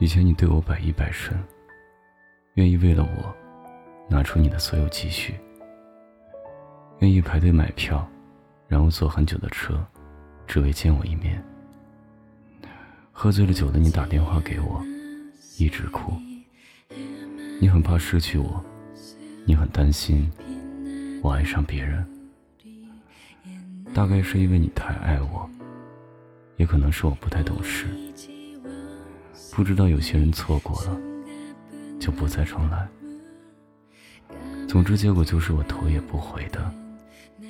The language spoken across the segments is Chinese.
以前你对我百依百顺，愿意为了我拿出你的所有积蓄，愿意排队买票，然后坐很久的车，只为见我一面。喝醉了酒的你打电话给我，一直哭。你很怕失去我，你很担心我爱上别人。大概是因为你太爱我，也可能是我不太懂事。不知道有些人错过了，就不再重来。总之，结果就是我头也不回的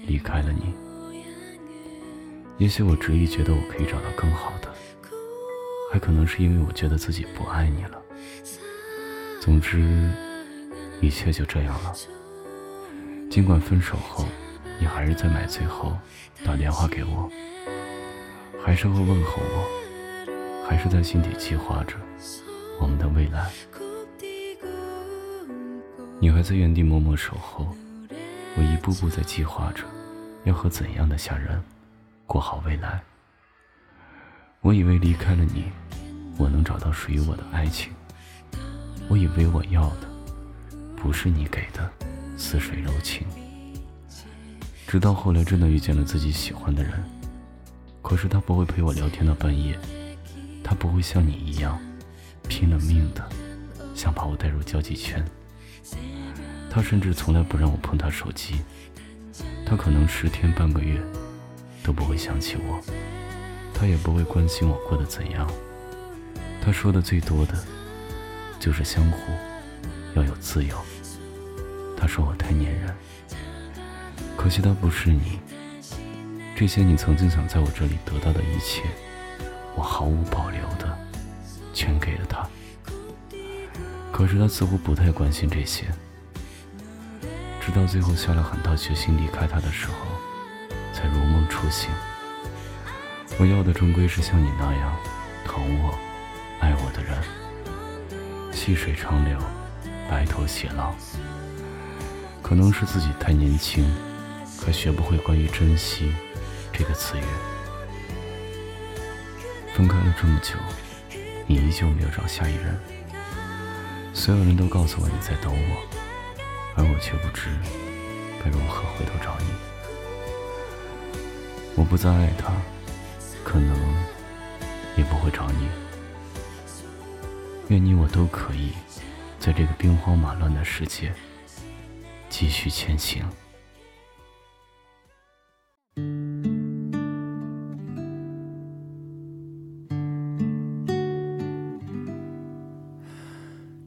离开了你。也许我执意觉得我可以找到更好的，还可能是因为我觉得自己不爱你了。总之，一切就这样了。尽管分手后，你还是在买醉后打电话给我，还是会问候我。还是在心底计划着我们的未来。你还在原地默默守候，我一步步在计划着要和怎样的下人过好未来。我以为离开了你，我能找到属于我的爱情。我以为我要的不是你给的似水柔情。直到后来真的遇见了自己喜欢的人，可是他不会陪我聊天到半夜。他不会像你一样拼了命的想把我带入交际圈，他甚至从来不让我碰他手机，他可能十天半个月都不会想起我，他也不会关心我过得怎样，他说的最多的就是相互要有自由。他说我太粘人，可惜他不是你，这些你曾经想在我这里得到的一切。我毫无保留的全给了他，可是他似乎不太关心这些。直到最后下了很大决心离开他的时候，才如梦初醒。我要的终归是像你那样疼我、爱我的人。细水长流，白头偕老。可能是自己太年轻，还学不会关于珍惜这个词语。分开了这么久，你依旧没有找下一任。所有人都告诉我你在等我，而我却不知该如何回头找你。我不再爱他，可能也不会找你。愿你我都可以在这个兵荒马乱的世界继续前行。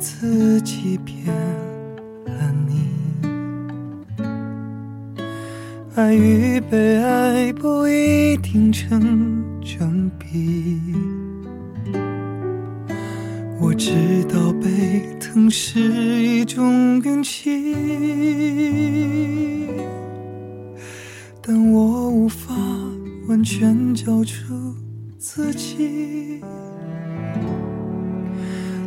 自己，骗了你。爱与被爱不一定成正比。我知道被疼是一种运气，但我无法完全交出自己。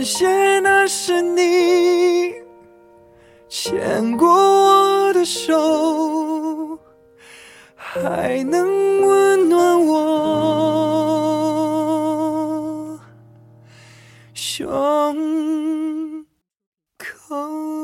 感谢那是你牵过我的手还能温暖我。胸口。